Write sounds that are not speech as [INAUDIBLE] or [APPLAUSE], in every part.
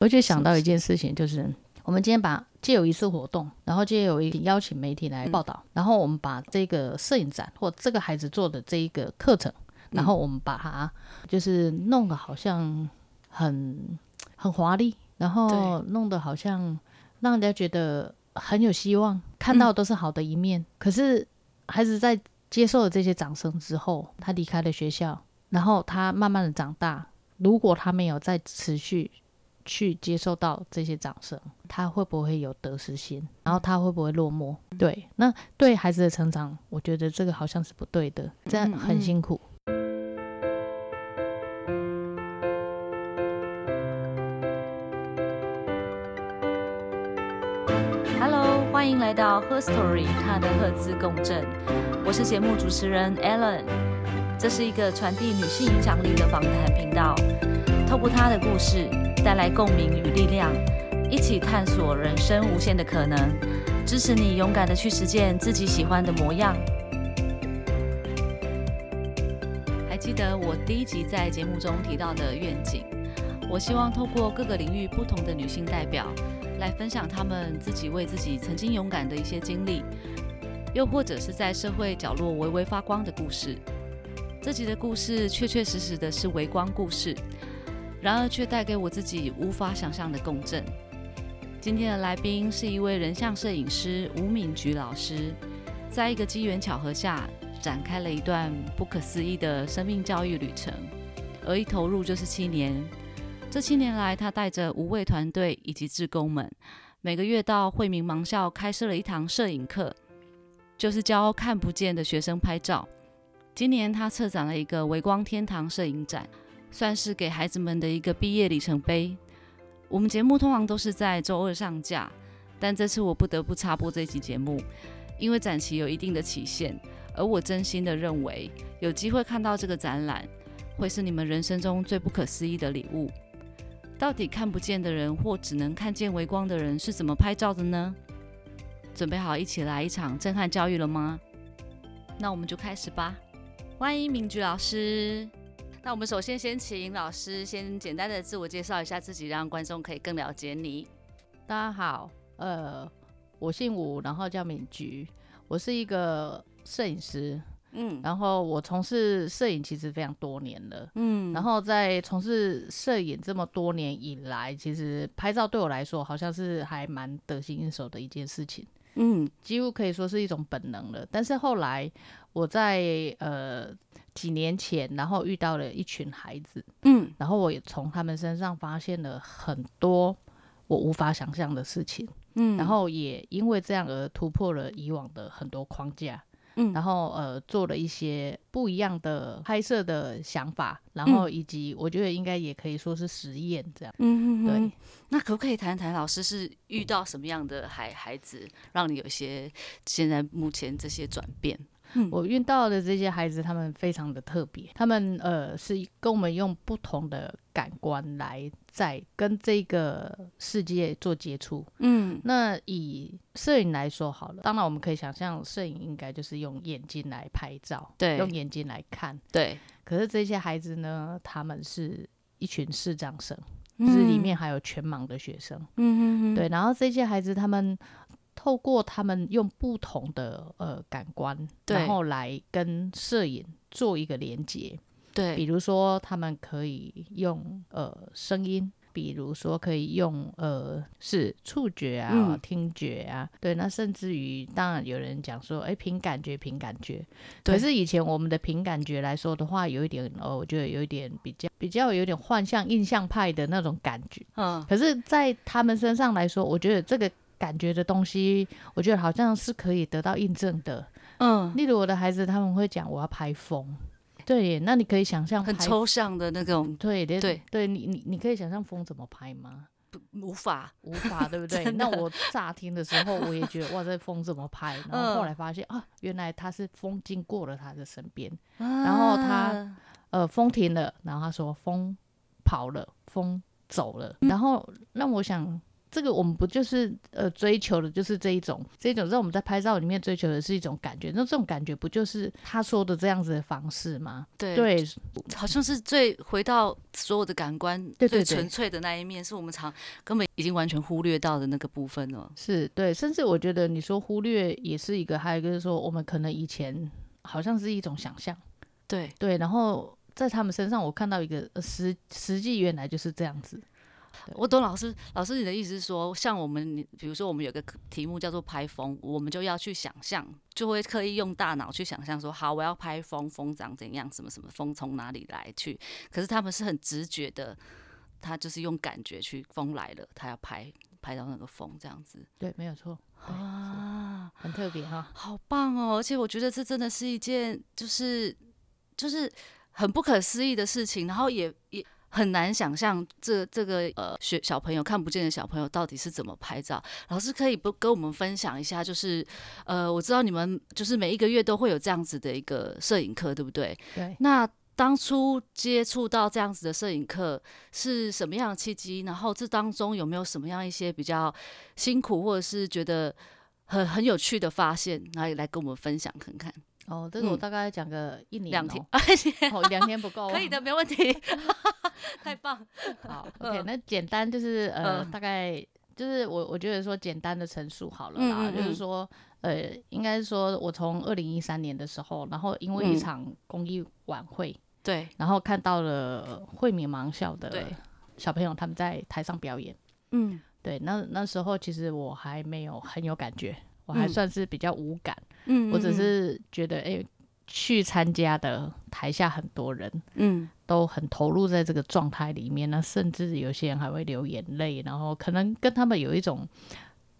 我就想到一件事情，就是我们今天把借有一次活动，然后借有一邀请媒体来报道，然后我们把这个摄影展或这个孩子做的这一个课程，然后我们把它就是弄得好像很很华丽，然后弄得好像让人家觉得很有希望，看到都是好的一面。可是孩子在接受了这些掌声之后，他离开了学校，然后他慢慢的长大。如果他没有再持续去接受到这些掌声，他会不会有得失心？然后他会不会落寞？对，那对孩子的成长，我觉得这个好像是不对的，这样很辛苦。Hello，欢迎来到 Her Story，她的赫兹共振。我是节目主持人 Ellen，这是一个传递女性影响力的访谈频道。透过她的故事，带来共鸣与力量，一起探索人生无限的可能，支持你勇敢的去实践自己喜欢的模样。还记得我第一集在节目中提到的愿景？我希望透过各个领域不同的女性代表。来分享她们自己为自己曾经勇敢的一些经历，又或者是在社会角落微微发光的故事。这集的故事确确实实的是微光故事，然而却带给我自己无法想象的共振。今天的来宾是一位人像摄影师吴敏菊老师，在一个机缘巧合下展开了一段不可思议的生命教育旅程，而一投入就是七年。这七年来，他带着无畏团队以及志工们，每个月到惠民盲校开设了一堂摄影课，就是教看不见的学生拍照。今年他策展了一个微光天堂摄影展，算是给孩子们的一个毕业里程碑。我们节目通常都是在周二上架，但这次我不得不插播这期节目，因为展期有一定的期限，而我真心的认为，有机会看到这个展览，会是你们人生中最不可思议的礼物。到底看不见的人或只能看见微光的人是怎么拍照的呢？准备好一起来一场震撼教育了吗？那我们就开始吧。欢迎明菊老师。那我们首先先请老师先简单的自我介绍一下自己，让观众可以更了解你。大家好，呃，我姓吴，然后叫敏菊，我是一个摄影师。嗯，然后我从事摄影其实非常多年了，嗯，然后在从事摄影这么多年以来，其实拍照对我来说好像是还蛮得心应手的一件事情，嗯，几乎可以说是一种本能了。但是后来我在呃几年前，然后遇到了一群孩子，嗯，然后我也从他们身上发现了很多我无法想象的事情，嗯，然后也因为这样而突破了以往的很多框架。嗯，然后呃做了一些不一样的拍摄的想法，然后以及我觉得应该也可以说是实验这样。对，那可不可以谈谈老师是遇到什么样的孩孩子，让你有一些现在目前这些转变？我遇到的这些孩子，他们非常的特别，他们呃是跟我们用不同的感官来在跟这个世界做接触。嗯，那以摄影来说好了，当然我们可以想象，摄影应该就是用眼睛来拍照，对，用眼睛来看，对。可是这些孩子呢，他们是一群视障生，就是里面还有全盲的学生。嗯嗯嗯，对。然后这些孩子他们。透过他们用不同的呃感官，然后来跟摄影做一个连接。对，比如说他们可以用呃声音，比如说可以用呃是触觉啊、听觉啊。对，那甚至于当然有人讲说，哎，凭感觉，凭感觉。可是以前我们的凭感觉来说的话，有一点哦，我觉得有一点比较比较有点幻象、印象派的那种感觉。嗯。可是，在他们身上来说，我觉得这个。感觉的东西，我觉得好像是可以得到印证的。嗯，例如我的孩子他们会讲我要拍风，对，那你可以想象很抽象的那种，对对对，你你你可以想象风怎么拍吗？无法无法，对不 [LAUGHS] 对？那我乍听的时候我也觉得哇，这风怎么拍？然后后来发现啊，原来他是风经过了他的身边，然后他呃风停了，然后他说风跑了，风走了，然后让我想。这个我们不就是呃追求的就是这一种，这一种在我们在拍照里面追求的是一种感觉，那这种感觉不就是他说的这样子的方式吗？对对，好像是最回到所有的感官最纯粹的那一面，是我们常根本已经完全忽略到的那个部分了。是对，甚至我觉得你说忽略也是一个，还有一个是说我们可能以前好像是一种想象，对对，然后在他们身上我看到一个实实际原来就是这样子。我懂老师，老师你的意思是说，像我们，比如说我们有个题目叫做拍风，我们就要去想象，就会刻意用大脑去想象说，好，我要拍风，风长怎样，什么什么风从哪里来去。可是他们是很直觉的，他就是用感觉去，风来了，他要拍拍到那个风这样子。对，没有错啊，很特别哈，好棒哦！而且我觉得这真的是一件，就是就是很不可思议的事情，然后也也。很难想象这这个呃学小朋友看不见的小朋友到底是怎么拍照。老师可以不跟我们分享一下，就是呃我知道你们就是每一个月都会有这样子的一个摄影课，对不对？对。那当初接触到这样子的摄影课是什么样的契机？然后这当中有没有什么样一些比较辛苦或者是觉得很很有趣的发现，来来跟我们分享看看？哦，这个我大概讲个一年两天，哦，[LAUGHS] 两天不够，可以的，没问题，[LAUGHS] 太棒。[LAUGHS] 好，OK，那简单就是呃，大概就是我我觉得说简单的陈述好了啦，就是说呃，应该是说我从二零一三年的时候，然后因为一场公益晚会，对，然后看到了惠民盲校的小朋友他们在台上表演，嗯，对，那那时候其实我还没有很有感觉。我还算是比较无感，嗯，我只是觉得，哎，去参加的台下很多人，嗯，都很投入在这个状态里面，那甚至有些人还会流眼泪，然后可能跟他们有一种，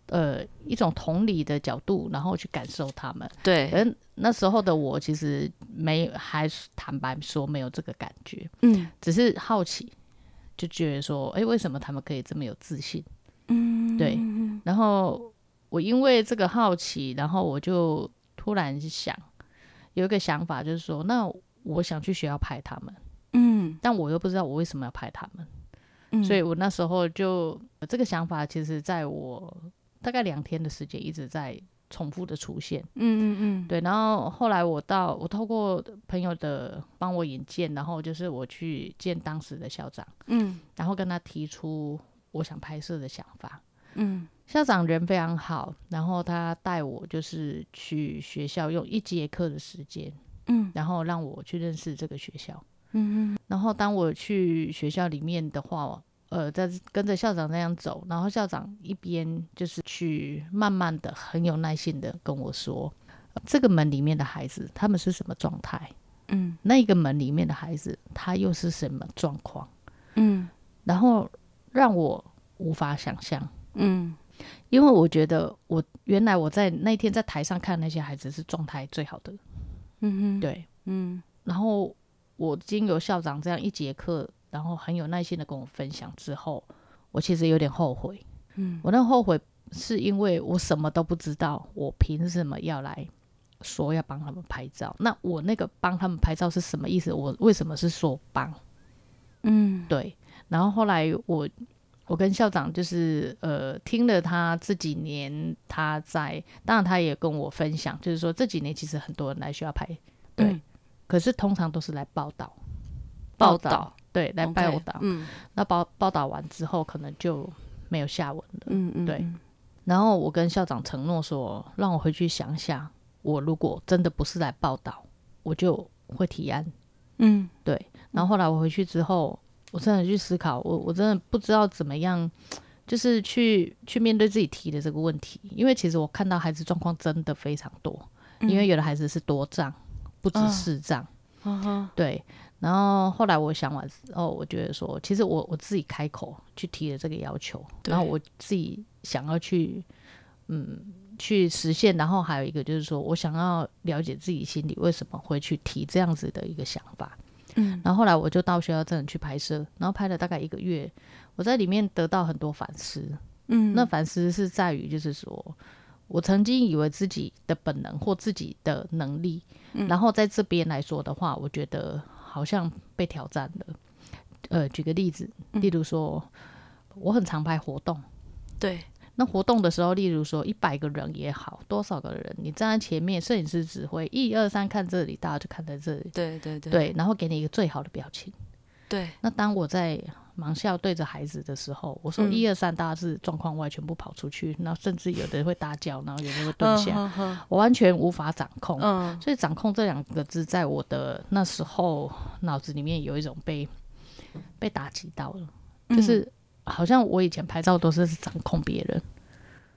呃，一种同理的角度，然后去感受他们。对，嗯，那时候的我其实没，还坦白说没有这个感觉，嗯，只是好奇，就觉得说，哎，为什么他们可以这么有自信？嗯，对，然后。我因为这个好奇，然后我就突然想有一个想法，就是说，那我想去学校拍他们，嗯，但我又不知道我为什么要拍他们，嗯，所以。我那时候就这个想法，其实在我大概两天的时间一直在重复的出现，嗯嗯嗯，对，然后后来我到我透过朋友的帮我引荐，然后就是我去见当时的校长，嗯，然后跟他提出我想拍摄的想法，嗯。校长人非常好，然后他带我就是去学校用一节课的时间，嗯，然后让我去认识这个学校，嗯嗯，然后当我去学校里面的话，呃，在跟着校长那样走，然后校长一边就是去慢慢的很有耐心的跟我说，这个门里面的孩子他们是什么状态，嗯，那个门里面的孩子他又是什么状况，嗯，然后让我无法想象，嗯。因为我觉得，我原来我在那天在台上看那些孩子是状态最好的，嗯哼，对，嗯，然后我经由校长这样一节课，然后很有耐心的跟我分享之后，我其实有点后悔，嗯，我那后悔是因为我什么都不知道，我凭什么要来说要帮他们拍照？那我那个帮他们拍照是什么意思？我为什么是说帮？嗯，对，然后后来我。我跟校长就是呃听了他这几年他在，当然他也跟我分享，就是说这几年其实很多人来学校拍，对，可是通常都是来报道，报道，对，来报道，嗯，那报报道完之后可能就没有下文了，嗯嗯，对，然后我跟校长承诺说，让我回去想想，我如果真的不是来报道，我就会提案，嗯，对，然后后来我回去之后。我真的去思考，我我真的不知道怎么样，就是去去面对自己提的这个问题，因为其实我看到孩子状况真的非常多，因为有的孩子是多障，不止四障，对。然后后来我想完之后，我觉得说，其实我我自己开口去提了这个要求，然后我自己想要去嗯去实现，然后还有一个就是说我想要了解自己心里为什么会去提这样子的一个想法。嗯，然后后来我就到学校真的去拍摄，然后拍了大概一个月，我在里面得到很多反思。嗯，那反思是在于，就是说我曾经以为自己的本能或自己的能力，然后在这边来说的话，我觉得好像被挑战了。呃，举个例子，例如说我很常拍活动，对。那活动的时候，例如说一百个人也好，多少个人，你站在前面，摄影师指挥，一二三，看这里，大家就看在这里。对对对。对，然后给你一个最好的表情。对。那当我在忙笑对着孩子的时候，我说一二三，大家是状况外，全部跑出去，然后甚至有的会大叫，然后有的会蹲下，我完全无法掌控。嗯。所以掌控这两个字，在我的那时候脑子里面有一种被被打击到了，就是。好像我以前拍照都是掌控别人，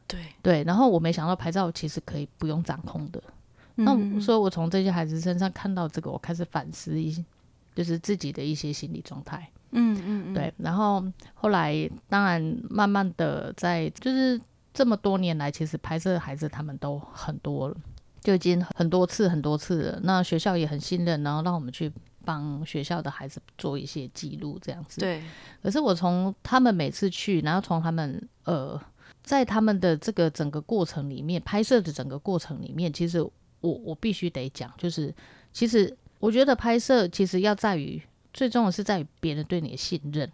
对对，然后我没想到拍照其实可以不用掌控的。那所以，我从这些孩子身上看到这个，我开始反思一些，就是自己的一些心理状态。嗯嗯嗯，对。然后后来，当然慢慢的在，就是这么多年来，其实拍摄孩子他们都很多了，就已经很多次很多次了。那学校也很信任，然后让我们去。帮学校的孩子做一些记录，这样子。对。可是我从他们每次去，然后从他们呃，在他们的这个整个过程里面，拍摄的整个过程里面，其实我我必须得讲，就是其实我觉得拍摄其实要在于最重要的是在于别人对你的信任。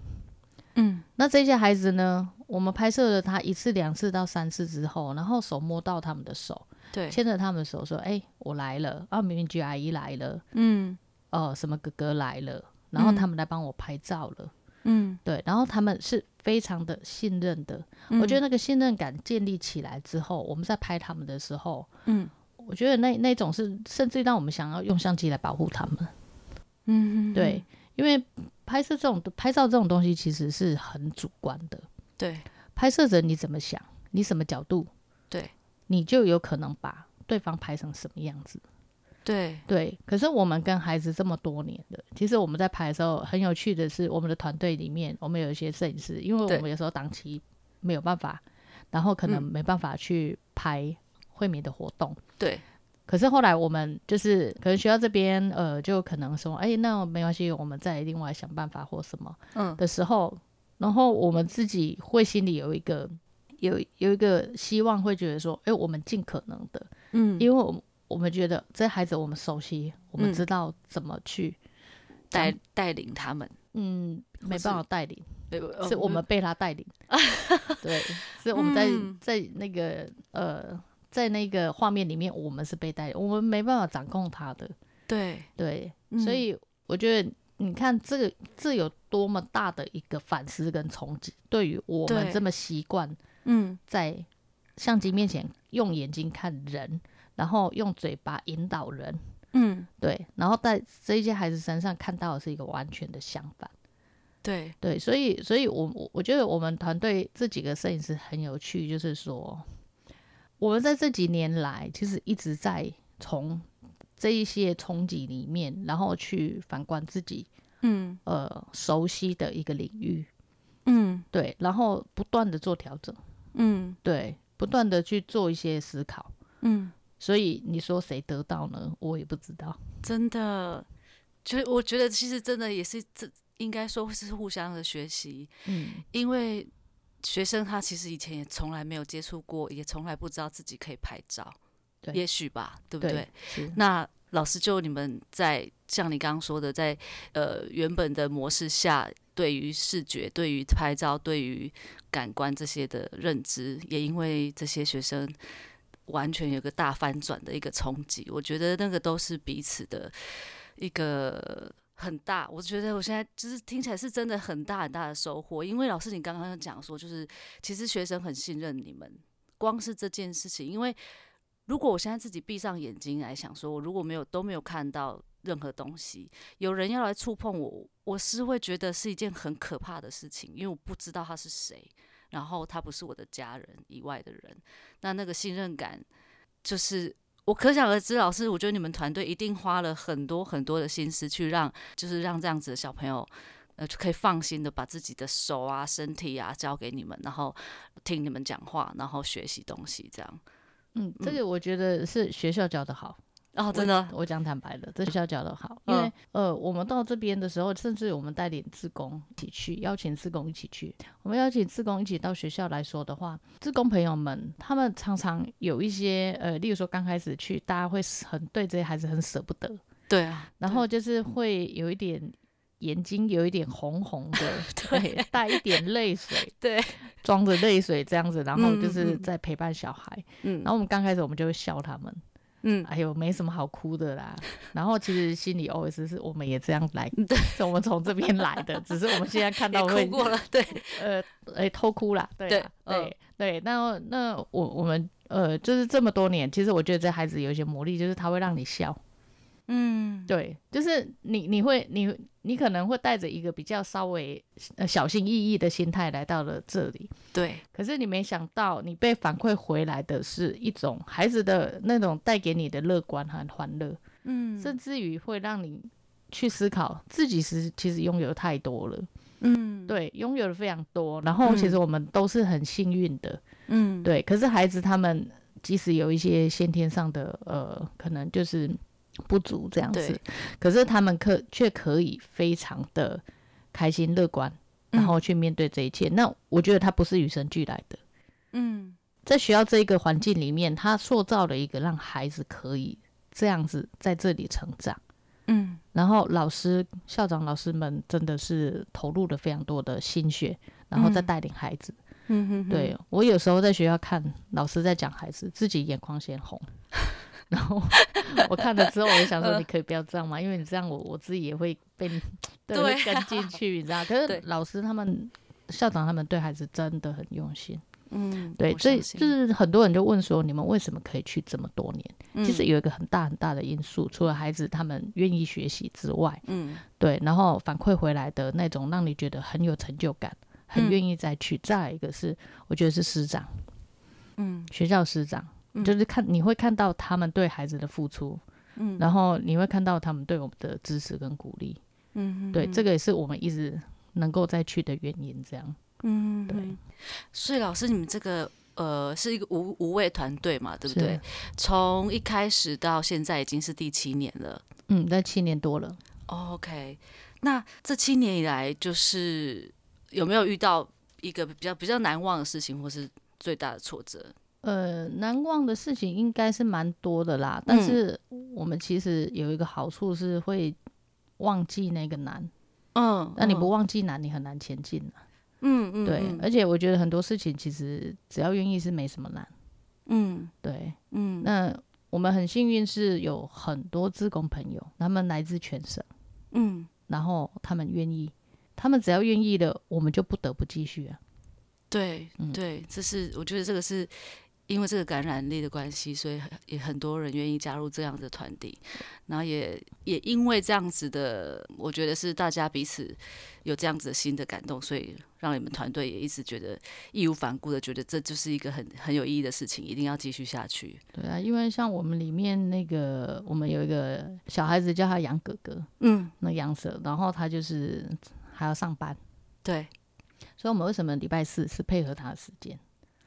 嗯。那这些孩子呢，我们拍摄了他一次、两次到三次之后，然后手摸到他们的手，对，牵着他们的手说：“哎，我来了。”啊，明明菊阿姨来了。嗯。哦，什么哥哥来了，然后他们来帮我拍照了，嗯，对，然后他们是非常的信任的，我觉得那个信任感建立起来之后，我们在拍他们的时候，嗯，我觉得那那种是甚至让我们想要用相机来保护他们，嗯，对，因为拍摄这种拍照这种东西其实是很主观的，对，拍摄者你怎么想，你什么角度，对，你就有可能把对方拍成什么样子。对对，可是我们跟孩子这么多年的，其实我们在拍的时候很有趣的是，我们的团队里面，我们有一些摄影师，因为我们有时候档期没有办法，然后可能没办法去拍惠民的活动。对，可是后来我们就是可能学校这边呃，就可能说，哎，那没关系，我们再另外想办法或什么，嗯的时候，然后我们自己会心里有一个有有一个希望，会觉得说，哎，我们尽可能的，嗯，因为我们。我们觉得这孩子我们熟悉，我们知道怎么去带带领他们。嗯，没办法带领，是我们被他带领。[LAUGHS] 对，是我们在在那个呃，在那个画面里面，我们是被带，我们没办法掌控他的。对对，所以我觉得你看这个这有多么大的一个反思跟冲击，对于我们这么习惯嗯在相机面前用眼睛看人。然后用嘴巴引导人，嗯，对，然后在这些孩子身上看到的是一个完全的相反，对。对，所以，所以我我我觉得我们团队这几个摄影师很有趣，就是说，我们在这几年来其实一直在从这一些冲击里面，然后去反观自己，嗯，呃，熟悉的一个领域，嗯，对，然后不断的做调整，嗯，对，不断的去做一些思考，嗯。所以你说谁得到呢？我也不知道。真的，就我觉得其实真的也是这应该说是互相的学习。嗯，因为学生他其实以前也从来没有接触过，也从来不知道自己可以拍照。对，也许吧，对不对？那老师就你们在像你刚刚说的，在呃原本的模式下，对于视觉、对于拍照、对于感官这些的认知，也因为这些学生。完全有个大翻转的一个冲击，我觉得那个都是彼此的一个很大。我觉得我现在就是听起来是真的很大很大的收获，因为老师你刚刚讲说，就是其实学生很信任你们，光是这件事情，因为如果我现在自己闭上眼睛来想，说我如果没有都没有看到任何东西，有人要来触碰我，我是会觉得是一件很可怕的事情，因为我不知道他是谁。然后他不是我的家人以外的人，那那个信任感，就是我可想而知。老师，我觉得你们团队一定花了很多很多的心思去让，就是让这样子的小朋友，呃，就可以放心的把自己的手啊、身体啊交给你们，然后听你们讲话，然后学习东西，这样。嗯，这个我觉得是学校教的好。哦，真的，我讲坦白的，这学校教的好，因为呃，我们到这边的时候，甚至我们带领志工一起去，邀请志工一起去。我们邀请志工一起到学校来说的话，志工朋友们，他们常常有一些呃，例如说刚开始去，大家会很对这些孩子很舍不得，对啊，然后。就是会有一点眼睛有一点红红的，[LAUGHS] 对，带一点泪水，[LAUGHS] 对，装着泪水这样子，然后就是在陪伴小孩。嗯，然后我们刚开始我们就会笑他们，嗯，哎呦，没什么好哭的啦。[LAUGHS] 然后其实心里 always 是我们也这样来，对，我们从这边来的，[LAUGHS] 只是我们现在看到哭过了，对，呃，哎，[LAUGHS] 偷哭啦，对，对，对，那那我我们呃，就是这么多年，其实我觉得这孩子有一些魔力，就是他会让你笑。嗯，对，就是你，你会，你，你可能会带着一个比较稍微呃小心翼翼的心态来到了这里，对。可是你没想到，你被反馈回来的是一种孩子的那种带给你的乐观和欢乐，嗯，甚至于会让你去思考自己是其实拥有太多了，嗯，对，拥有的非常多。然后其实我们都是很幸运的，嗯，对。可是孩子他们即使有一些先天上的呃，可能就是。不足这样子，可是他们可却可以非常的开心乐观，然后去面对这一切。那我觉得他不是与生俱来的。嗯，在学校这一个环境里面，他塑造了一个让孩子可以这样子在这里成长。嗯，然后老师、校长、老师们真的是投入了非常多的心血，然后再带领孩子。嗯哼，对我有时候在学校看老师在讲孩子，自己眼眶先红。然后 [LAUGHS] 我看了之后，我就想说，你可以不要这样嘛，因为你这样，我我自己也会被 [LAUGHS] 对跟进去，你知道？[LAUGHS] 可是老师他们、校长他们对孩子真的很用心，嗯，对，所以就是很多人就问说，你们为什么可以去这么多年？其实有一个很大很大的因素，除了孩子他们愿意学习之外，嗯，对，然后反馈回来的那种让你觉得很有成就感，很愿意再去。再一个是，我觉得是师长，嗯，学校师长。就是看你会看到他们对孩子的付出，嗯，然后你会看到他们对我们的支持跟鼓励，嗯，对，这个也是我们一直能够再去的原因，这样，嗯，对。所以老师，你们这个呃是一个无无畏团队嘛，对不对？从一开始到现在已经是第七年了，嗯，那七年多了。OK，那这七年以来，就是有没有遇到一个比较比较难忘的事情，或是最大的挫折？呃，难忘的事情应该是蛮多的啦，但是我们其实有一个好处是会忘记那个难，嗯，那你不忘记难，你很难前进嗯嗯，对，而且我觉得很多事情其实只要愿意是没什么难，嗯，对，嗯，那我们很幸运是有很多自工朋友，他们来自全省，嗯，然后他们愿意，他们只要愿意的，我们就不得不继续啊，对，对，这是我觉得这个是。因为这个感染力的关系，所以也很多人愿意加入这样的团体，然后也也因为这样子的，我觉得是大家彼此有这样子的新的感动，所以让你们团队也一直觉得义无反顾的觉得这就是一个很很有意义的事情，一定要继续下去。对啊，因为像我们里面那个，我们有一个小孩子叫他杨哥哥，嗯，那杨舍，然后他就是还要上班，对，所以我们为什么礼拜四是配合他的时间？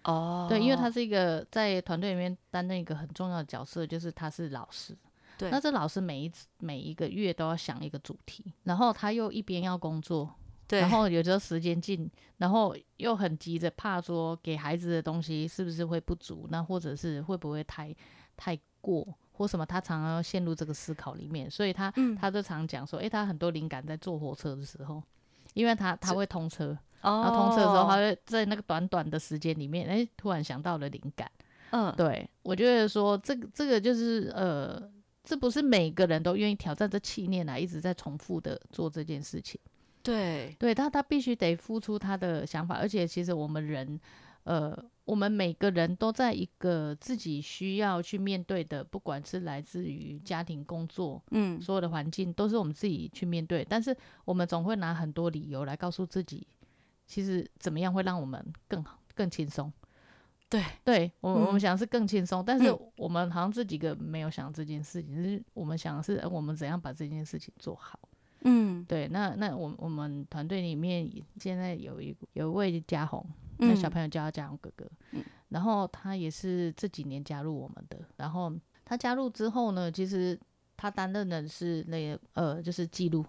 哦，对，因为他是一个在团队里面担任一个很重要的角色，就是他是老师。对，那这老师每一每一个月都要想一个主题，然后他又一边要工作，对，然后有时候时间紧，然后又很急着，怕说给孩子的东西是不是会不足，那或者是会不会太太过或什么，他常常要陷入这个思考里面，所以他他就常讲说，哎，他很多灵感在坐火车的时候，因为他他会通车。然后通车的时候，他会在那个短短的时间里面，哎，突然想到了灵感。嗯，对我觉得说这个这个就是呃，这不是每个人都愿意挑战这气念来一直在重复的做这件事情。对，对他他必须得付出他的想法，而且其实我们人，呃，我们每个人都在一个自己需要去面对的，不管是来自于家庭、工作，嗯，所有的环境都是我们自己去面对，但是我们总会拿很多理由来告诉自己。其实怎么样会让我们更好、更轻松？对，对我我们想是更轻松，但是我们好像这几个没有想这件事情，是我们想的是我们怎样把这件事情做好。嗯，对，那那我我们团队里面现在有一有一位嘉宏，那小朋友叫他嘉宏哥哥，然后他也是这几年加入我们的，然后他加入之后呢，其实他担任的是那个呃，就是记录，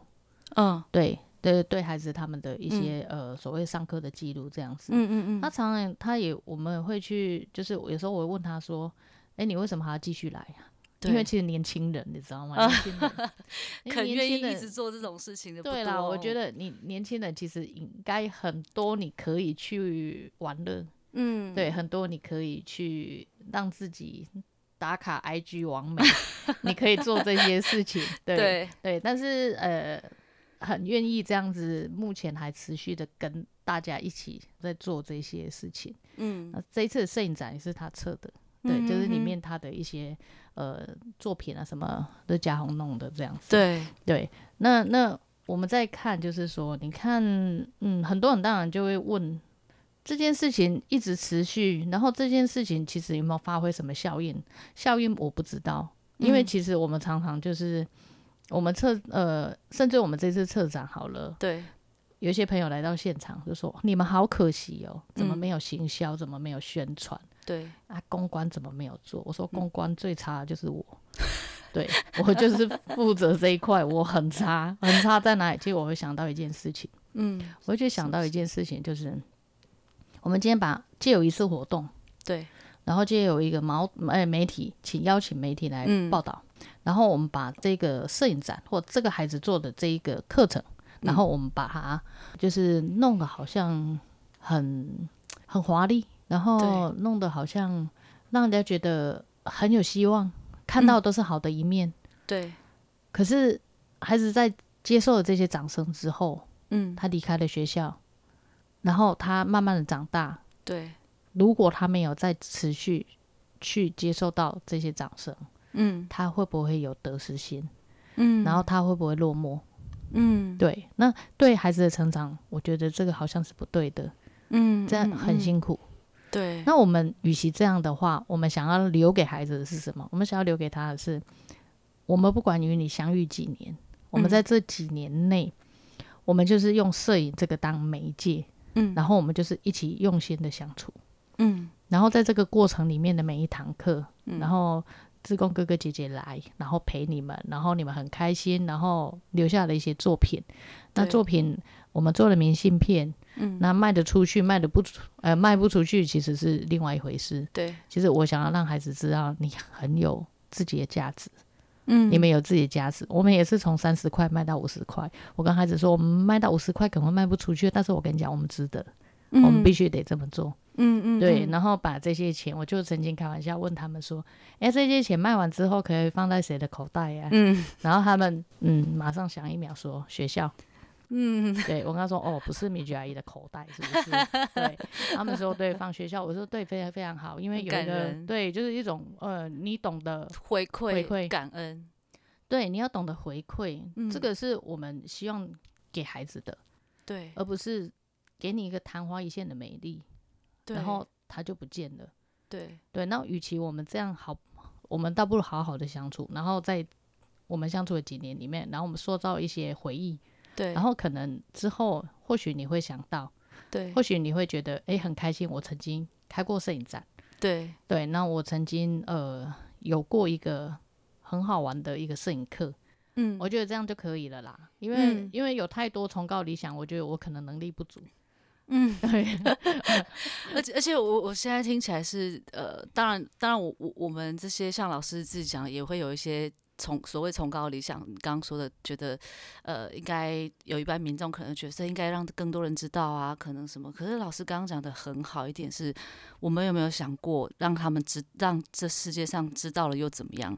嗯，对。对对，孩子他们的一些呃所谓上课的记录这样子，嗯嗯嗯，他常常他也我们会去，就是有时候我会问他说，哎，你为什么还要继续来呀？因为其实年轻人你知道吗？[LAUGHS] 年轻人 [LAUGHS] 肯愿意一直做这种事情的，对啦，我觉得你年轻人其实应该很多你可以去玩乐，嗯，对，很多你可以去让自己打卡 IG 完美，你可以做这些事情，[LAUGHS] 对对，但是呃。很愿意这样子，目前还持续的跟大家一起在做这些事情。嗯，那这一次摄影展也是他策的，对，就是里面他的一些呃作品啊什么都嘉宏弄的这样子。对对，那那我们再看，就是说，你看，嗯，很多人当然就会问这件事情一直持续，然后这件事情其实有没有发挥什么效应？效应我不知道，因为其实我们常常就是。我们策呃，甚至我们这次策展好了，对，有一些朋友来到现场就说：“你们好可惜哦，怎么没有行销？怎么没有宣传？对啊，公关怎么没有做？”我说：“公关最差的就是我，[LAUGHS] 对我就是负责这一块，我很差，很差在哪里？其实我会想到一件事情，嗯，我就想到一件事情，就是我们今天把借有一次活动，对，然后借有一个毛哎媒体，请邀请媒体来报道。”然后我们把这个摄影展或这个孩子做的这一个课程，然后我们把它就是弄得好像很很华丽，然后弄得好像让人家觉得很有希望，看到都是好的一面。对。可是孩子在接受了这些掌声之后，嗯，他离开了学校，然后他慢慢的长大。对。如果他没有再持续去接受到这些掌声。嗯，他会不会有得失心？嗯，然后他会不会落寞？嗯，对，那对孩子的成长，我觉得这个好像是不对的。嗯，这样很辛苦。对，那我们与其这样的话，我们想要留给孩子的是什么？我们想要留给他的是，我们不管与你相遇几年，我们在这几年内，我们就是用摄影这个当媒介，嗯，然后我们就是一起用心的相处，嗯，然后在这个过程里面的每一堂课，然后。自贡哥哥姐姐来，然后陪你们，然后你们很开心，然后留下了一些作品。那作品我们做了明信片，嗯，那卖得出去，卖得不出，呃，卖不出去其实是另外一回事。对，其实我想要让孩子知道你很有自己的价值，嗯，你们有自己的价值。我们也是从三十块卖到五十块。我跟孩子说，我们卖到五十块可能卖不出去，但是我跟你讲，我们值得，我们必须得这么做。嗯嗯，对，然后把这些钱，我就曾经开玩笑问他们说：“哎，这些钱卖完之后可以放在谁的口袋呀？”嗯，然后他们嗯马上想一秒说：“学校。”嗯，对我跟他说：“哦，不是米菊阿姨的口袋，是不是？” [LAUGHS] 对，他们说：“对，放学校。”我说：“对，非常非常好，因为有一个对，就是一种呃，你懂得回馈回馈感恩，对，你要懂得回馈，这个是我们希望给孩子的，对，而不是给你一个昙花一现的美丽。”然后他就不见了。对对，那与其我们这样好，我们倒不如好好的相处。然后在我们相处的几年里面，然后我们塑造一些回忆。对，然后可能之后或许你会想到，对，或许你会觉得哎很开心，我曾经开过摄影展。对对，那我曾经呃有过一个很好玩的一个摄影课。嗯，我觉得这样就可以了啦。因为因为有太多崇高理想，我觉得我可能能力不足。嗯，[LAUGHS] 对，而且而且我我现在听起来是呃，当然当然我我我们这些像老师自己讲，也会有一些崇所谓崇高理想。你刚刚说的，觉得呃，应该有一般民众可能觉得应该让更多人知道啊，可能什么？可是老师刚刚讲的很好一点是，我们有没有想过让他们知，让这世界上知道了又怎么样？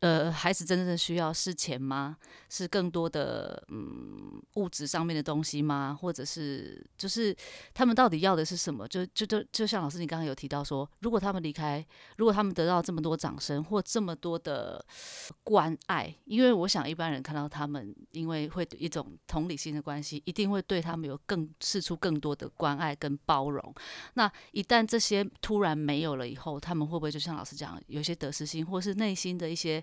呃，孩子真正的需要是钱吗？是更多的嗯物质上面的东西吗？或者是就是他们到底要的是什么？就就就就像老师你刚刚有提到说，如果他们离开，如果他们得到这么多掌声或这么多的关爱，因为我想一般人看到他们，因为会一种同理心的关系，一定会对他们有更试出更多的关爱跟包容。那一旦这些突然没有了以后，他们会不会就像老师讲，有些得失心，或是内心的一些？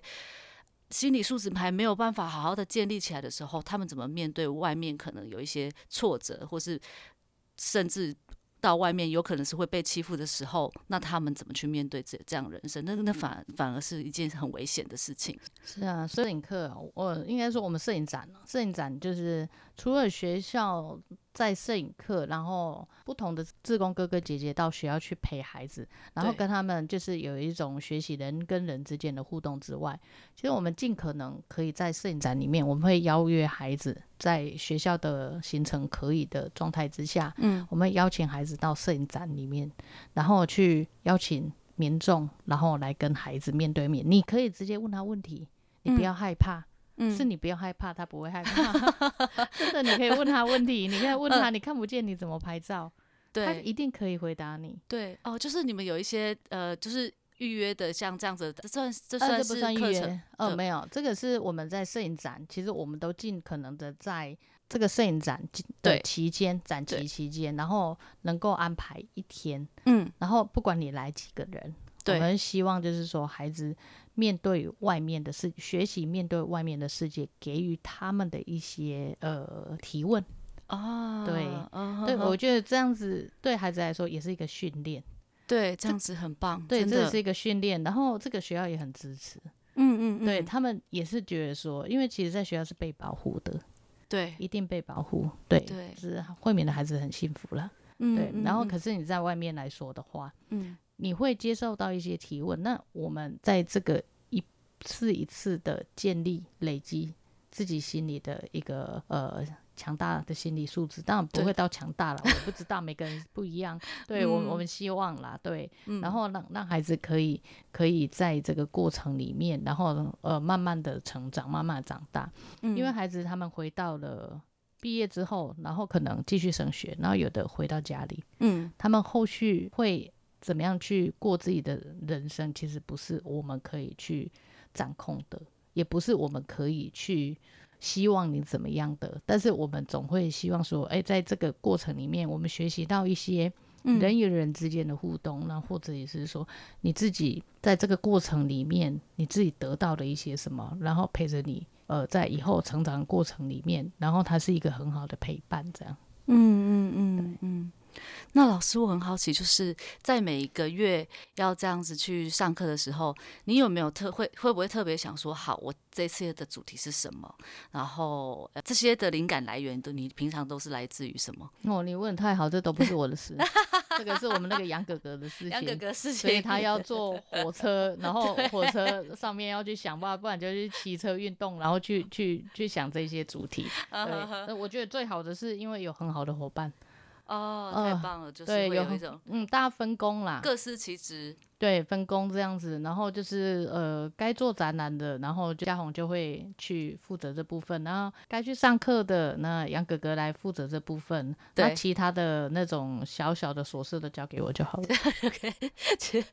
心理素质还没有办法好好的建立起来的时候，他们怎么面对外面可能有一些挫折，或是甚至到外面有可能是会被欺负的时候，那他们怎么去面对这这样人生？那那反反而是一件很危险的事情。是啊，摄影课，我应该说我们摄影展，摄影展就是除了学校在摄影课，然后不同的志工哥哥姐姐到学校去陪孩子，然后跟他们就是有一种学习人跟人之间的互动之外，其实我们尽可能可以在摄影展里面，我们会邀约孩子在学校的行程可以的状态之下，嗯，我们邀请孩子到摄影展里面，然后去邀请民众，然后来跟孩子面对面，你可以直接问他问题，你不要害怕。是你不要害怕，他不会害怕。[LAUGHS] 真的，你可以问他问题，你可以问他，你看不见你怎么拍照？对，他一定可以回答你。对，哦，就是你们有一些呃，就是预约的，像这样子，这算这算是课程？哦，没有，这个是我们在摄影展，其实我们都尽可能的在这个摄影展的期间，展期期间，然后能够安排一天，嗯，然后不管你来几个人，我们希望就是说孩子。面对外面的世学习，面对外面的世界，给予他们的一些呃提问啊，对，对，我觉得这样子对孩子来说也是一个训练，对，这样子很棒，对，这是一个训练，然后这个学校也很支持，嗯嗯，对他们也是觉得说，因为其实在学校是被保护的，对，一定被保护，对，对，是惠民的孩子很幸福了，嗯，对，然后可是你在外面来说的话，嗯。你会接受到一些提问，那我们在这个一次一次的建立、累积自己心里的一个呃强大的心理素质，当然不会到强大了，我不知道每个人不一样。[LAUGHS] 对我，我们希望啦，对，然后让让孩子可以可以在这个过程里面，然后呃慢慢的成长，慢慢长大。因为孩子他们回到了毕业之后，然后可能继续升学，然后有的回到家里，嗯，他们后续会。怎么样去过自己的人生，其实不是我们可以去掌控的，也不是我们可以去希望你怎么样的。但是我们总会希望说，哎，在这个过程里面，我们学习到一些人与人之间的互动，那或者也是说你自己在这个过程里面，你自己得到的一些什么，然后陪着你，呃，在以后成长过程里面，然后它是一个很好的陪伴，这样。嗯嗯嗯嗯。那老师，我很好奇，就是在每一个月要这样子去上课的时候，你有没有特会会不会特别想说，好，我这次的主题是什么？然后这些的灵感来源都你平常都是来自于什么？哦，你问太好，这都不是我的事，这个是我们那个杨哥哥的事情。[LAUGHS] 杨哥哥事情，所以他要坐火车，然后 [LAUGHS] 火车上面要去想办法，不然就去骑车运动，然后去去去想这些主题。[LAUGHS] 对，那我觉得最好的是因为有很好的伙伴。哦，太棒了！就是会有一种嗯，大家分工啦，各司其职。对，分工这样子，然后就是呃，该做展览的，然后嘉宏就会去负责这部分，然后该去上课的，那杨哥哥来负责这部分，那其他的那种小小的琐事都交给我就好了。[LAUGHS] OK，[LAUGHS] 其实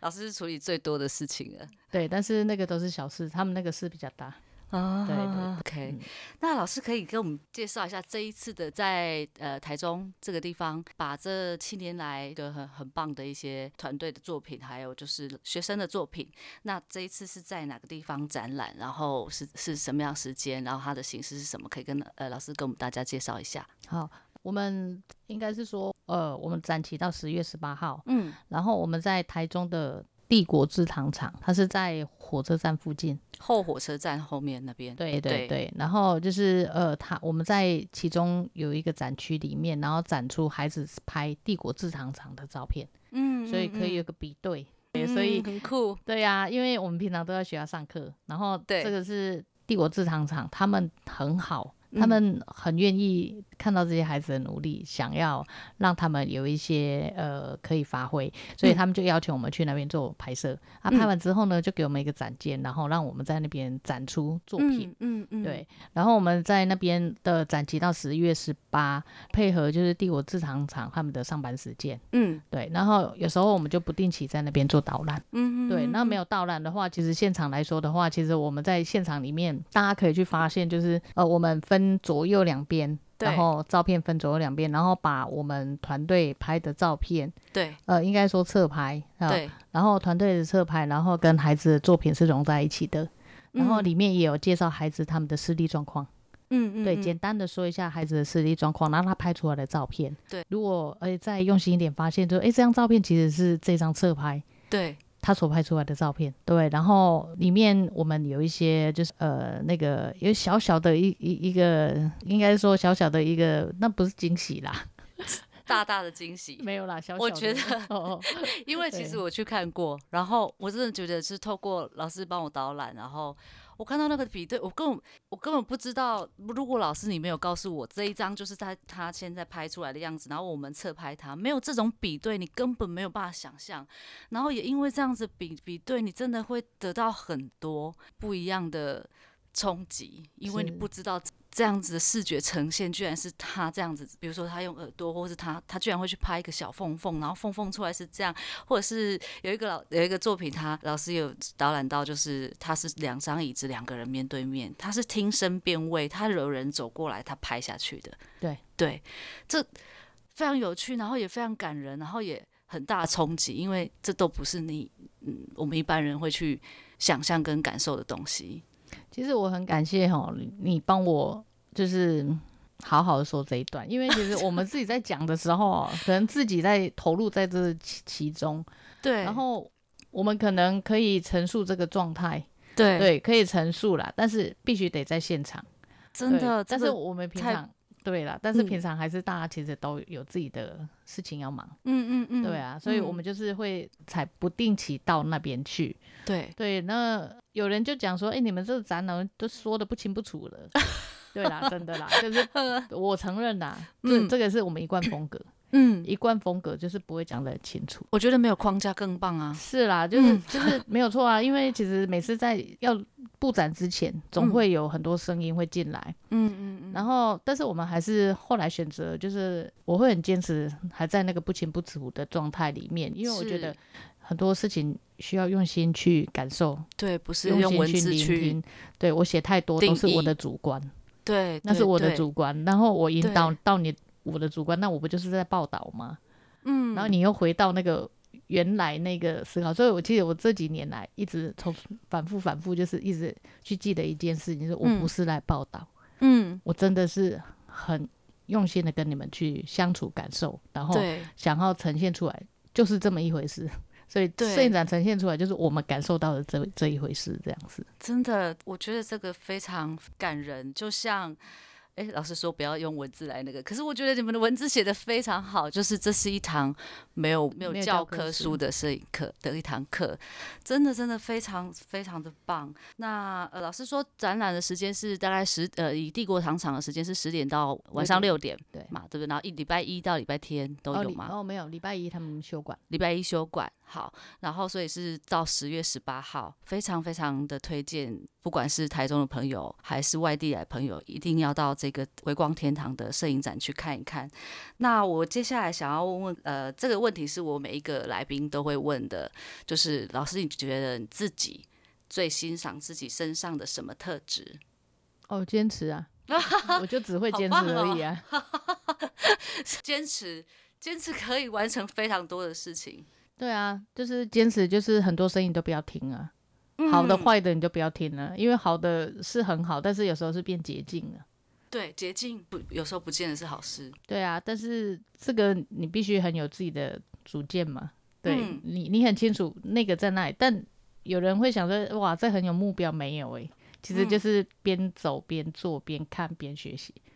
老师是处理最多的事情了。对，但是那个都是小事，他们那个事比较大。啊，对对，OK。那老师可以给我们介绍一下这一次的在呃台中这个地方，把这七年来一个很很棒的一些团队的作品，还有就是学生的作品。那这一次是在哪个地方展览？然后是是什么样时间？然后它的形式是什么？可以跟呃老师跟我们大家介绍一下。好，我们应该是说呃，我们展期到十月十八号，嗯，然后我们在台中的。帝国制糖厂，它是在火车站附近，后火车站后面那边。对对对，然后就是呃，它我们在其中有一个展区里面，然后展出孩子拍帝国制糖厂的照片，嗯，所以可以有个比对，所以很酷。对呀，因为我们平常都在学校上课，然后这个是帝国制糖厂，他们很好。他们很愿意看到这些孩子的努力，想要让他们有一些呃可以发挥，所以他们就邀请我们去那边做拍摄。啊，拍完之后呢，就给我们一个展件，然后让我们在那边展出作品。嗯嗯，对。然后我们在那边的展期到十一月十八，配合就是帝国制糖厂他们的上班时间。嗯，对。然后有时候我们就不定期在那边做导览。嗯嗯，对。那没有导览的话，其实现场来说的话，其实我们在现场里面，大家可以去发现，就是呃，我们分。左右两边，然后照片分左右两边，然后把我们团队拍的照片，对，呃，应该说侧拍，对，然后团队的侧拍，然后跟孩子的作品是融在一起的，然后里面也有介绍孩子他们的视力状况，嗯嗯，对，简单的说一下孩子的视力状况，然后他拍出来的照片，对，如果哎再用心一点，发现就哎这张照片其实是这张侧拍，对。他所拍出来的照片，对，然后里面我们有一些就是呃那个有小小的一一一个，应该说小小的一个，那不是惊喜啦，[LAUGHS] 大大的惊喜没有啦，小我觉得，[LAUGHS] 因为其实我去看过，然后我真的觉得是透过老师帮我导览，然后。我看到那个比对，我根本我根本不知道，如果老师你没有告诉我这一张就是他他现在拍出来的样子，然后我们侧拍他，没有这种比对，你根本没有办法想象。然后也因为这样子比比对，你真的会得到很多不一样的冲击，因为你不知道。这样子的视觉呈现，居然是他这样子，比如说他用耳朵，或是他他居然会去拍一个小缝缝，然后缝缝出来是这样，或者是有一个老有一个作品，他老师有导览到，就是他是两张椅子，两个人面对面，他是听声辨位，他有人走过来，他拍下去的。对对，这非常有趣，然后也非常感人，然后也很大冲击，因为这都不是你嗯我们一般人会去想象跟感受的东西。其实我很感谢哈，你帮我就是好好的说这一段，因为其实 [LAUGHS] 我们自己在讲的时候，可能自己在投入在这其其中，对，然后我们可能可以陈述这个状态，对。对，可以陈述啦，但是必须得在现场，真的，但是我们平常。对啦，但是平常还是大家其实都有自己的事情要忙，嗯嗯嗯，对啊，所以我们就是会才不定期到那边去，对。对，那有人就讲说，哎，你们这个展览都说的不清不楚了，[LAUGHS] 对啦，真的啦，就是 [LAUGHS] 我承认啦，这这个是我们一贯风格。[CLEARS THROAT] 嗯，一贯风格就是不会讲得很清楚。我觉得没有框架更棒啊。是啦，就是就是没有错啊。因为其实每次在要布展之前，总会有很多声音会进来。嗯嗯嗯。然后，但是我们还是后来选择，就是我会很坚持，还在那个不清不楚的状态里面，因为我觉得很多事情需要用心去感受。对，不是用文字去聆听。对我写太多都是我的主观。对，那是我的主观。然后我引导到你。我的主观，那我不就是在报道吗？嗯，然后你又回到那个原来那个思考，所以我记得我这几年来一直从反复反复，就是一直去记得一件事情，是我不是来报道，嗯，我真的是很用心的跟你们去相处感受，然后想要呈现出来就是这么一回事，所以摄影展呈现出来就是我们感受到的这这一回事，这样子，真的，我觉得这个非常感人，就像。哎，老师说不要用文字来那个，可是我觉得你们的文字写的非常好，就是这是一堂没有没有教科书的摄影课的一堂课，真的真的非常非常的棒。那呃，老师说展览的时间是大概十呃，以帝国糖厂的时间是十点到晚上六点，对嘛，对不对？然后一礼拜一到礼拜天都有吗？哦，没有，礼拜一他们休馆，礼拜一休馆。好，然后所以是到十月十八号，非常非常的推荐，不管是台中的朋友还是外地来朋友，一定要到这个微光天堂的摄影展去看一看。那我接下来想要问问，呃，这个问题是我每一个来宾都会问的，就是老师，你觉得你自己最欣赏自己身上的什么特质？哦，坚持啊，[LAUGHS] 我就只会坚持而已啊，[LAUGHS] 坚持，坚持可以完成非常多的事情。对啊，就是坚持，就是很多声音都不要听啊，好的坏的你就不要听了，因为好的是很好，但是有时候是变捷径了。对，捷径不有时候不见得是好事。对啊，但是这个你必须很有自己的主见嘛。对你，你很清楚那个在那里，但有人会想说，哇，这很有目标，没有诶，其实就是边走边做，边看边学习。嗯，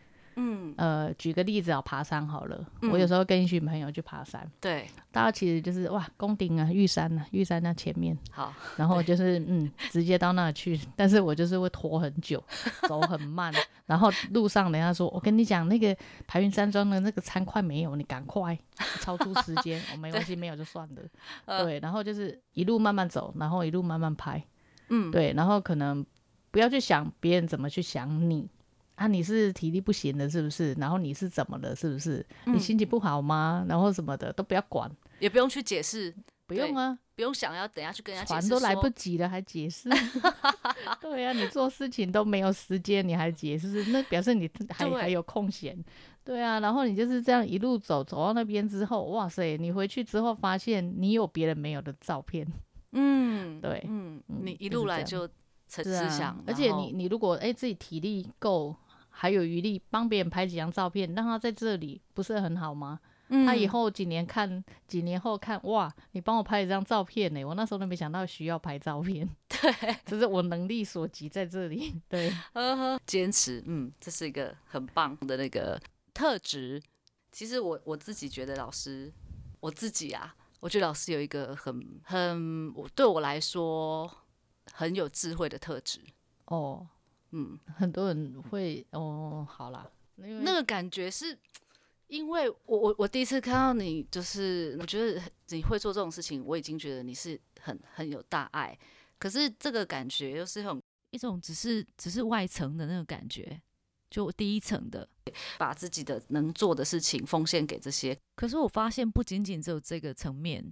呃，举个例子啊，爬山好了。我有时候跟一群朋友去爬山，对，大家其实就是哇，宫顶啊，玉山啊，玉山那前面，好，然后就是嗯，直接到那去。但是我就是会拖很久，走很慢，[LAUGHS] 然后路上人家说，我跟你讲，那个排云山庄的那个餐快没有，你赶快超出时间，[LAUGHS] 我没关系，没有就算了。对，然后就是一路慢慢走，然后一路慢慢拍，嗯，对，然后可能不要去想别人怎么去想你。啊，你是体力不行了，是不是？然后你是怎么了，是不是？你心情不好吗？然后什么的都不要管，也不用去解释，不用啊，不用想要等下去跟人家解释，都来不及了还解释？[LAUGHS] 对呀，你做事情都没有时间，你还解释，那表示你 [LAUGHS] 还还有空闲。对啊，然后你就是这样一路走，走到那边之后，哇塞，你回去之后发现你有别人没有的照片。嗯，对，嗯，你一路来就成思想，而且你你如果哎自己体力够。还有余力帮别人拍几张照片，让他在这里不是很好吗？他以后几年看，几年后看，哇，你帮我拍一张照片呢？我那时候都没想到需要拍照片，[LAUGHS] 对，这是我能力所及在这里。[LAUGHS] 对，坚持，嗯，这是一个很棒的那个特质。其实我我自己觉得老师，我自己啊，我觉得老师有一个很很，对我来说很有智慧的特质。哦，嗯，很多人会，哦，好啦，那个感觉是。因为我我我第一次看到你，就是我觉得你会做这种事情，我已经觉得你是很很有大爱。可是这个感觉又是很一种只是只是外层的那个感觉，就第一层的，把自己的能做的事情奉献给这些。可是我发现不仅仅只有这个层面，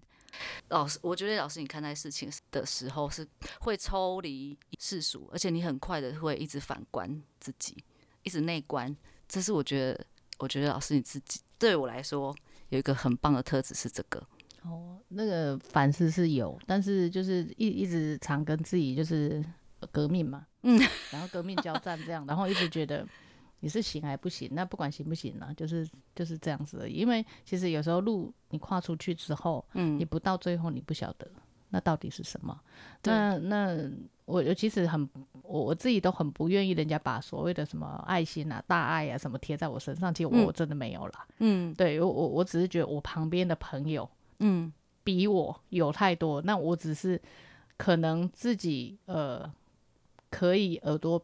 老师，我觉得老师你看待事情的时候是会抽离世俗，而且你很快的会一直反观自己，一直内观。这是我觉得。我觉得老师你自己对我来说有一个很棒的特质是这个哦，那个反思是有，但是就是一一直常跟自己就是革命嘛，嗯，然后革命交战这样，然后一直觉得你是行还不行，那不管行不行呢，就是就是这样子而已。因为其实有时候路你跨出去之后，嗯，你不到最后你不晓得。那到底是什么？那那我我其实很我我自己都很不愿意人家把所谓的什么爱心啊、大爱啊什么贴在我身上，其实我真的没有啦。嗯，对我我我只是觉得我旁边的朋友，嗯，比我有太多。那我只是可能自己呃可以耳朵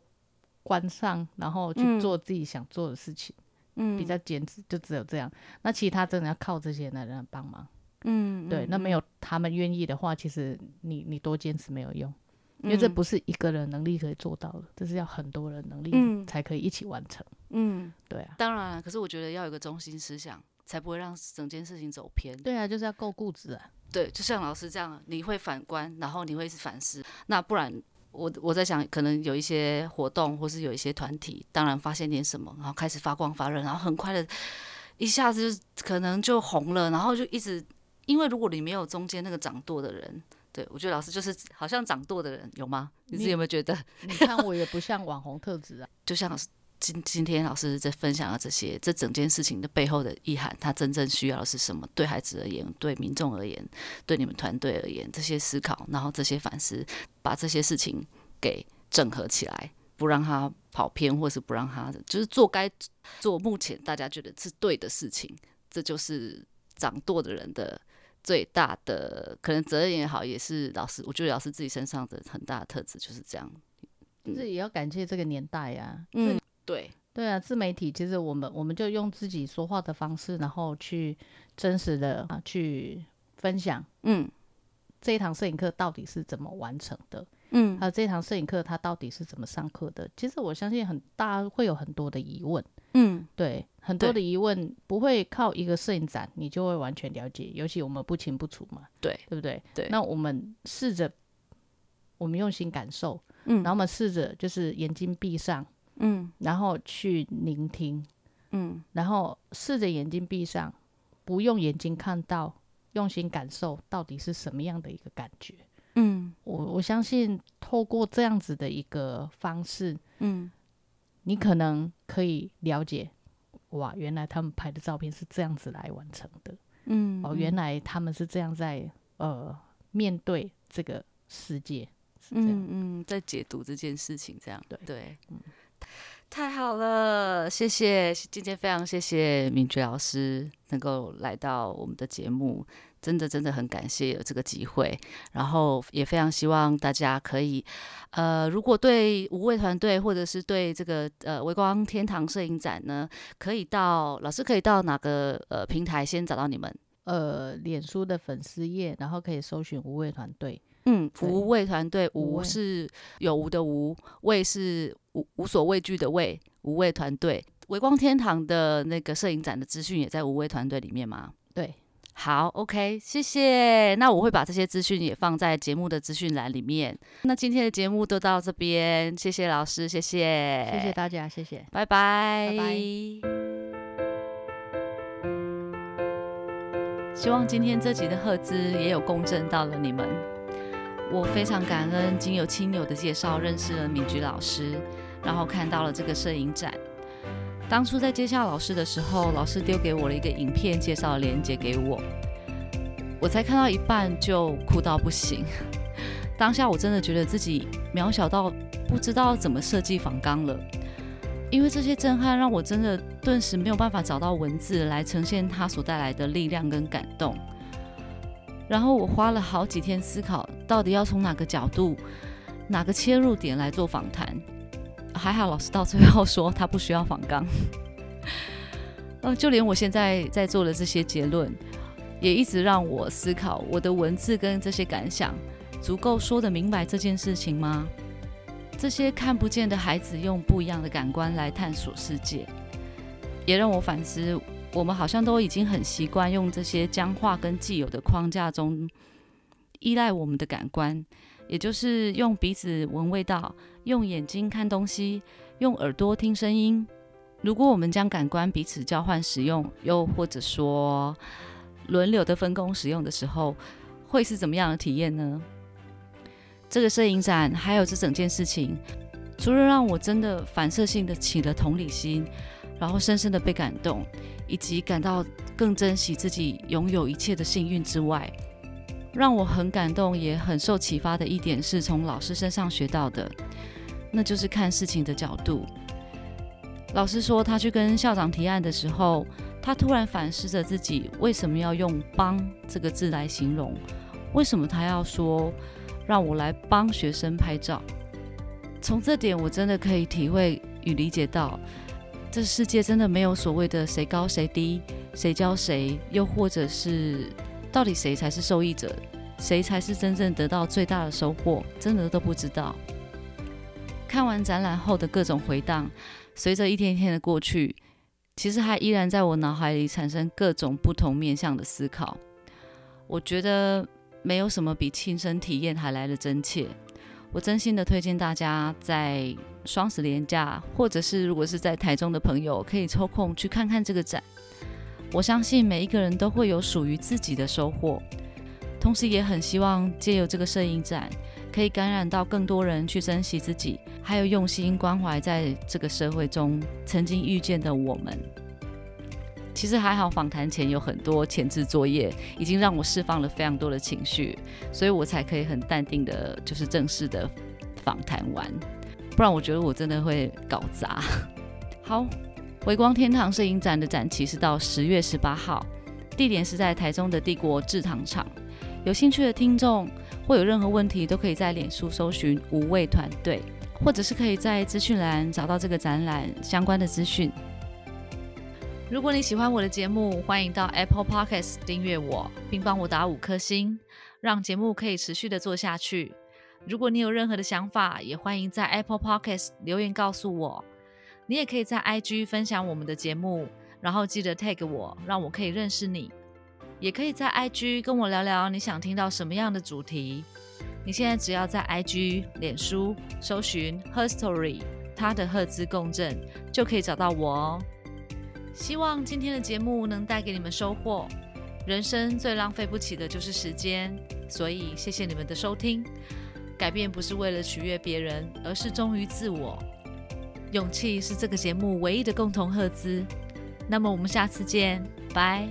关上，然后去做自己想做的事情，嗯，比较坚持，就只有这样。那其他真的要靠这些男人帮忙。嗯，对，那没有他们愿意的话，其实你你多坚持没有用，因为这不是一个人能力可以做到的，这是要很多人能力才可以一起完成。嗯，对啊，当然，可是我觉得要有个中心思想，才不会让整件事情走偏。对啊，就是要够固执啊。对，就像老师这样，你会反观，然后你会是反思。那不然，我我在想，可能有一些活动，或是有一些团体，当然发现点什么，然后开始发光发热，然后很快的，一下子可能就红了，然后就一直。因为如果你没有中间那个掌舵的人，对我觉得老师就是好像掌舵的人，有吗？你自己有没有觉得？你看我也不像网红特质啊，[LAUGHS] 就像今今天老师在分享的这些，这整件事情的背后的意涵，他真正需要的是什么？对孩子而言，对民众而言，对你们团队而言，这些思考，然后这些反思，把这些事情给整合起来，不让他跑偏，或是不让他就是做该做目前大家觉得是对的事情，这就是掌舵的人的。最大的可能责任也好，也是老师，我觉得老师自己身上的很大的特质就是这样。这也要感谢这个年代呀。嗯，对对啊，自媒体其实我们我们就用自己说话的方式，然后去真实的啊去分享。嗯，这一堂摄影课到底是怎么完成的？嗯，还有这堂摄影课它到底是怎么上课的？其实我相信很大会有很多的疑问。嗯，对，很多的疑问不会靠一个摄影展你就会完全了解，尤其我们不清不楚嘛，对，对不对？对，那我们试着，我们用心感受，嗯，然后我们试着就是眼睛闭上，嗯，然后去聆听，嗯，然后试着眼睛闭上，不用眼睛看到，用心感受到底是什么样的一个感觉，嗯，我我相信透过这样子的一个方式，嗯。你可能可以了解，哇，原来他们拍的照片是这样子来完成的，嗯，哦，原来他们是这样在呃面对这个世界，嗯嗯，在解读这件事情，这样。对。对，嗯，太好了，谢谢，今天非常谢谢敏觉老师能够来到我们的节目。真的真的很感谢有这个机会，然后也非常希望大家可以，呃，如果对无畏团队或者是对这个呃微光天堂摄影展呢，可以到老师可以到哪个呃平台先找到你们？呃，脸书的粉丝页，然后可以搜寻无畏团队。嗯，无畏团队，无是有无的无，畏是无无所畏惧的畏，无畏团队。微光天堂的那个摄影展的资讯也在无畏团队里面吗？对。好，OK，谢谢。那我会把这些资讯也放在节目的资讯栏里面。那今天的节目都到这边，谢谢老师，谢谢，谢谢大家，谢谢，拜拜，拜拜。希望今天这集的赫兹也有共振到了你们。我非常感恩经由亲友的介绍认识了敏菊老师，然后看到了这个摄影展。当初在接下老师的时候，老师丢给我了一个影片介绍链接给我，我才看到一半就哭到不行。[LAUGHS] 当下我真的觉得自己渺小到不知道怎么设计仿纲了，因为这些震撼让我真的顿时没有办法找到文字来呈现它所带来的力量跟感动。然后我花了好几天思考，到底要从哪个角度、哪个切入点来做访谈。还好，老师到最后说他不需要访纲。[LAUGHS] 呃，就连我现在在做的这些结论，也一直让我思考：我的文字跟这些感想，足够说得明白这件事情吗？这些看不见的孩子用不一样的感官来探索世界，也让我反思：我们好像都已经很习惯用这些僵化跟既有的框架中依赖我们的感官。也就是用鼻子闻味道，用眼睛看东西，用耳朵听声音。如果我们将感官彼此交换使用，又或者说轮流的分工使用的时候，会是怎么样的体验呢？这个摄影展还有这整件事情，除了让我真的反射性的起了同理心，然后深深的被感动，以及感到更珍惜自己拥有一切的幸运之外，让我很感动，也很受启发的一点，是从老师身上学到的，那就是看事情的角度。老师说，他去跟校长提案的时候，他突然反思着自己为什么要用“帮”这个字来形容，为什么他要说让我来帮学生拍照。从这点，我真的可以体会与理解到，这世界真的没有所谓的谁高谁低，谁教谁，又或者是。到底谁才是受益者？谁才是真正得到最大的收获？真的都不知道。看完展览后的各种回荡，随着一天一天的过去，其实还依然在我脑海里产生各种不同面向的思考。我觉得没有什么比亲身体验还来的真切。我真心的推荐大家在双十连假，或者是如果是在台中的朋友，可以抽空去看看这个展。我相信每一个人都会有属于自己的收获，同时也很希望借由这个摄影展，可以感染到更多人去珍惜自己，还有用心关怀在这个社会中曾经遇见的我们。其实还好，访谈前有很多前置作业，已经让我释放了非常多的情绪，所以我才可以很淡定的，就是正式的访谈完。不然我觉得我真的会搞砸。[LAUGHS] 好。微光天堂摄影展的展期是到十月十八号，地点是在台中的帝国制糖厂。有兴趣的听众或有任何问题，都可以在脸书搜寻五位团队，或者是可以在资讯栏找到这个展览相关的资讯。如果你喜欢我的节目，欢迎到 Apple Podcast 订阅我，并帮我打五颗星，让节目可以持续的做下去。如果你有任何的想法，也欢迎在 Apple Podcast 留言告诉我。你也可以在 IG 分享我们的节目，然后记得 tag 我，让我可以认识你。也可以在 IG 跟我聊聊你想听到什么样的主题。你现在只要在 IG、脸书搜寻 Her Story，他的赫兹共振，就可以找到我哦。希望今天的节目能带给你们收获。人生最浪费不起的就是时间，所以谢谢你们的收听。改变不是为了取悦别人，而是忠于自我。勇气是这个节目唯一的共同赫兹。那么我们下次见，拜。